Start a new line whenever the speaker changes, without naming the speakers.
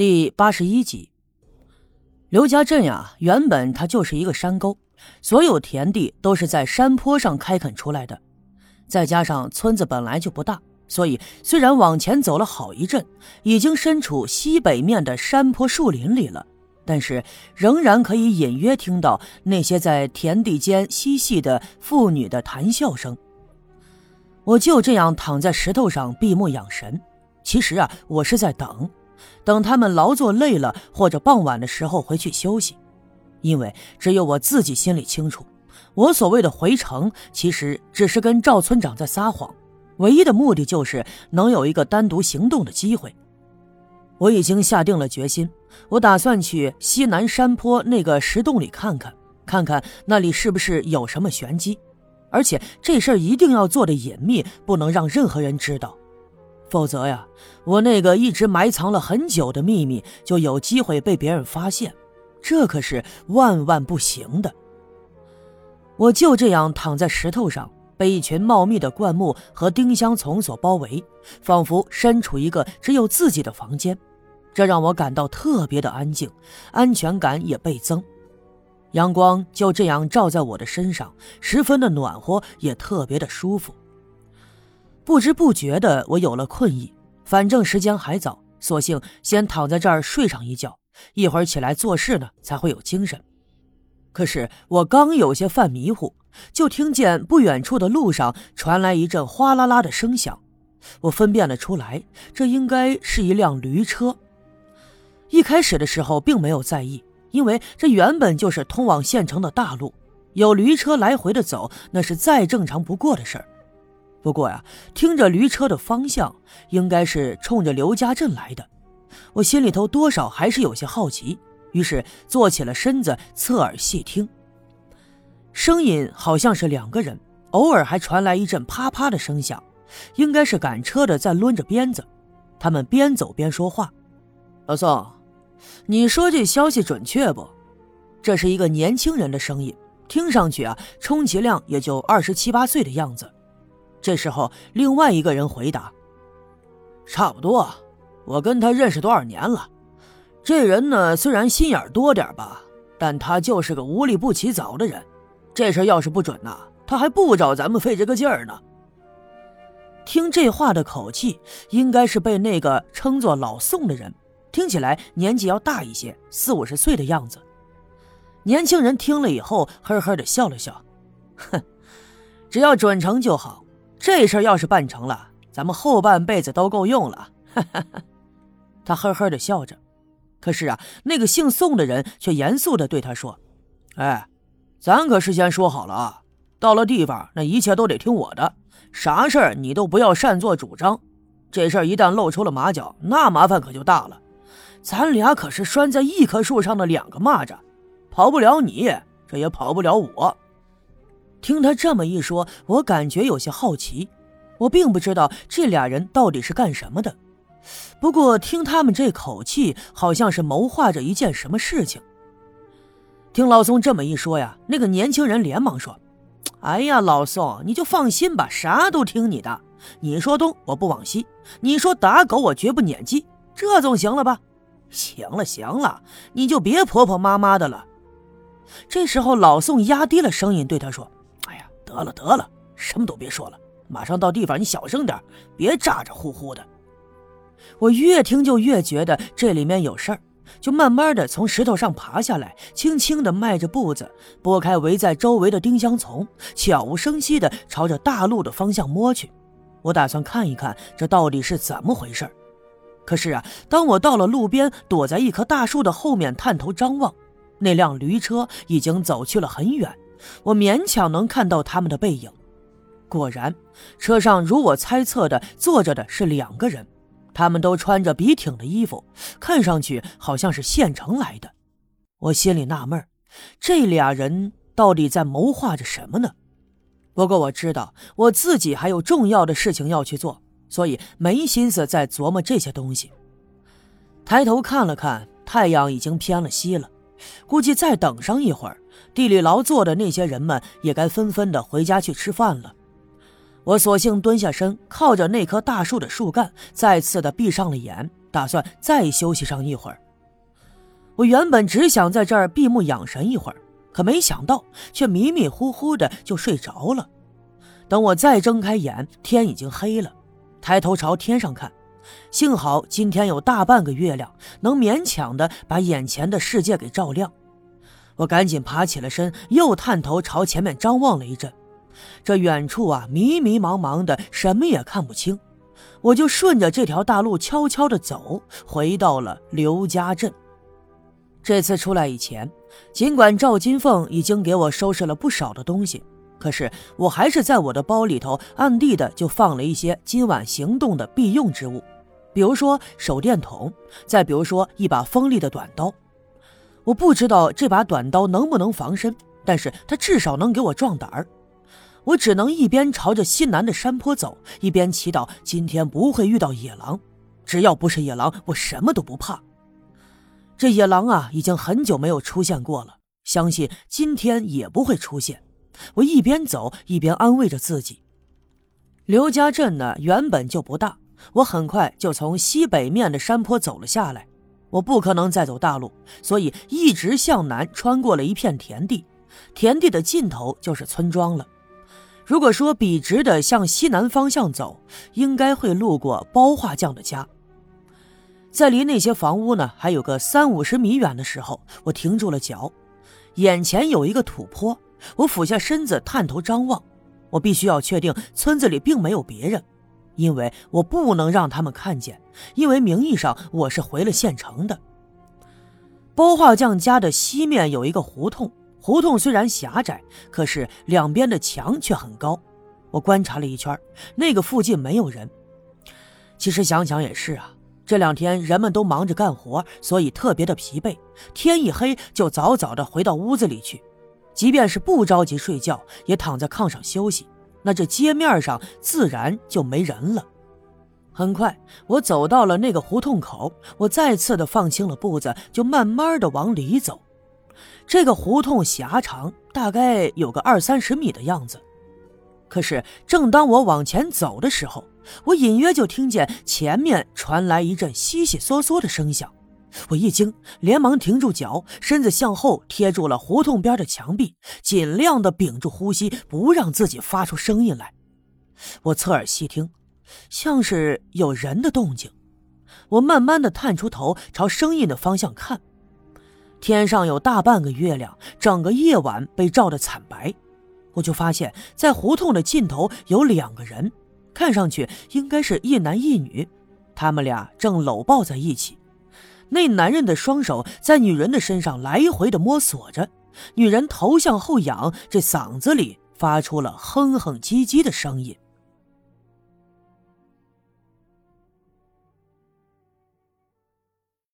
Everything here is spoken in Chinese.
第八十一集，刘家镇呀，原本它就是一个山沟，所有田地都是在山坡上开垦出来的。再加上村子本来就不大，所以虽然往前走了好一阵，已经身处西北面的山坡树林里了，但是仍然可以隐约听到那些在田地间嬉戏的妇女的谈笑声。我就这样躺在石头上闭目养神，其实啊，我是在等。等他们劳作累了，或者傍晚的时候回去休息，因为只有我自己心里清楚，我所谓的回城，其实只是跟赵村长在撒谎，唯一的目的就是能有一个单独行动的机会。我已经下定了决心，我打算去西南山坡那个石洞里看看，看看那里是不是有什么玄机，而且这事儿一定要做的隐秘，不能让任何人知道。否则呀，我那个一直埋藏了很久的秘密就有机会被别人发现，这可是万万不行的。我就这样躺在石头上，被一群茂密的灌木和丁香丛所包围，仿佛身处一个只有自己的房间，这让我感到特别的安静，安全感也倍增。阳光就这样照在我的身上，十分的暖和，也特别的舒服。不知不觉的，我有了困意。反正时间还早，索性先躺在这儿睡上一觉，一会儿起来做事呢，才会有精神。可是我刚有些犯迷糊，就听见不远处的路上传来一阵哗啦啦的声响。我分辨了出来，这应该是一辆驴车。一开始的时候并没有在意，因为这原本就是通往县城的大路，有驴车来回的走，那是再正常不过的事儿。不过呀，听着驴车的方向，应该是冲着刘家镇来的。我心里头多少还是有些好奇，于是坐起了身子，侧耳细听。声音好像是两个人，偶尔还传来一阵啪啪的声响，应该是赶车的在抡着鞭子。他们边走边说话：“老宋，你说这消息准确不？”这是一个年轻人的声音，听上去啊，充其量也就二十七八岁的样子。这时候，另外一个人回答：“差不多，我跟他认识多少年了。这人呢，虽然心眼多点吧，但他就是个无利不起早的人。这事要是不准呐，他还不找咱们费这个劲儿呢。”听这话的口气，应该是被那个称作老宋的人，听起来年纪要大一些，四五十岁的样子。年轻人听了以后，呵呵的笑了笑：“哼，只要准成就好。”这事儿要是办成了，咱们后半辈子都够用了。他呵呵的笑着，可是啊，那个姓宋的人却严肃的对他说：“哎，咱可事先说好了啊，到了地方，那一切都得听我的，啥事儿你都不要擅作主张。这事儿一旦露出了马脚，那麻烦可就大了。咱俩可是拴在一棵树上的两个蚂蚱，跑不了你，这也跑不了我。”听他这么一说，我感觉有些好奇。我并不知道这俩人到底是干什么的，不过听他们这口气，好像是谋划着一件什么事情。听老宋这么一说呀，那个年轻人连忙说：“哎呀，老宋，你就放心吧，啥都听你的。你说东，我不往西；你说打狗，我绝不撵鸡。这总行了吧？行了，行了，你就别婆婆妈妈的了。”这时候，老宋压低了声音对他说。得了得了，什么都别说了，马上到地方，你小声点，别咋咋呼呼的。我越听就越觉得这里面有事儿，就慢慢的从石头上爬下来，轻轻的迈着步子，拨开围在周围的丁香丛，悄无声息的朝着大路的方向摸去。我打算看一看这到底是怎么回事可是啊，当我到了路边，躲在一棵大树的后面探头张望，那辆驴车已经走去了很远。我勉强能看到他们的背影，果然，车上如我猜测的坐着的是两个人，他们都穿着笔挺的衣服，看上去好像是县城来的。我心里纳闷这俩人到底在谋划着什么呢？不过我知道我自己还有重要的事情要去做，所以没心思再琢磨这些东西。抬头看了看，太阳已经偏了西了。估计再等上一会儿，地里劳作的那些人们也该纷纷的回家去吃饭了。我索性蹲下身，靠着那棵大树的树干，再次的闭上了眼，打算再休息上一会儿。我原本只想在这儿闭目养神一会儿，可没想到却迷迷糊糊的就睡着了。等我再睁开眼，天已经黑了。抬头朝天上看，幸好今天有大半个月亮，能勉强的把眼前的世界给照亮。我赶紧爬起了身，又探头朝前面张望了一阵。这远处啊，迷迷茫茫的，什么也看不清。我就顺着这条大路悄悄地走，回到了刘家镇。这次出来以前，尽管赵金凤已经给我收拾了不少的东西，可是我还是在我的包里头暗地的就放了一些今晚行动的必用之物，比如说手电筒，再比如说一把锋利的短刀。我不知道这把短刀能不能防身，但是它至少能给我壮胆儿。我只能一边朝着西南的山坡走，一边祈祷今天不会遇到野狼。只要不是野狼，我什么都不怕。这野狼啊，已经很久没有出现过了，相信今天也不会出现。我一边走一边安慰着自己。刘家镇呢，原本就不大，我很快就从西北面的山坡走了下来。我不可能再走大路，所以一直向南穿过了一片田地，田地的尽头就是村庄了。如果说笔直的向西南方向走，应该会路过包画匠的家。在离那些房屋呢还有个三五十米远的时候，我停住了脚，眼前有一个土坡，我俯下身子探头张望，我必须要确定村子里并没有别人，因为我不能让他们看见，因为名义上我是回了县城的。包画匠家的西面有一个胡同。胡同虽然狭窄，可是两边的墙却很高。我观察了一圈，那个附近没有人。其实想想也是啊，这两天人们都忙着干活，所以特别的疲惫。天一黑就早早的回到屋子里去，即便是不着急睡觉，也躺在炕上休息。那这街面上自然就没人了。很快，我走到了那个胡同口，我再次的放轻了步子，就慢慢的往里走。这个胡同狭长，大概有个二三十米的样子。可是，正当我往前走的时候，我隐约就听见前面传来一阵悉悉嗦嗦的声响。我一惊，连忙停住脚，身子向后贴住了胡同边的墙壁，尽量的屏住呼吸，不让自己发出声音来。我侧耳细听，像是有人的动静。我慢慢的探出头，朝声音的方向看。天上有大半个月亮，整个夜晚被照得惨白。我就发现，在胡同的尽头有两个人，看上去应该是一男一女，他们俩正搂抱在一起。那男人的双手在女人的身上来回的摸索着，女人头向后仰，这嗓子里发出了哼哼唧唧的声音。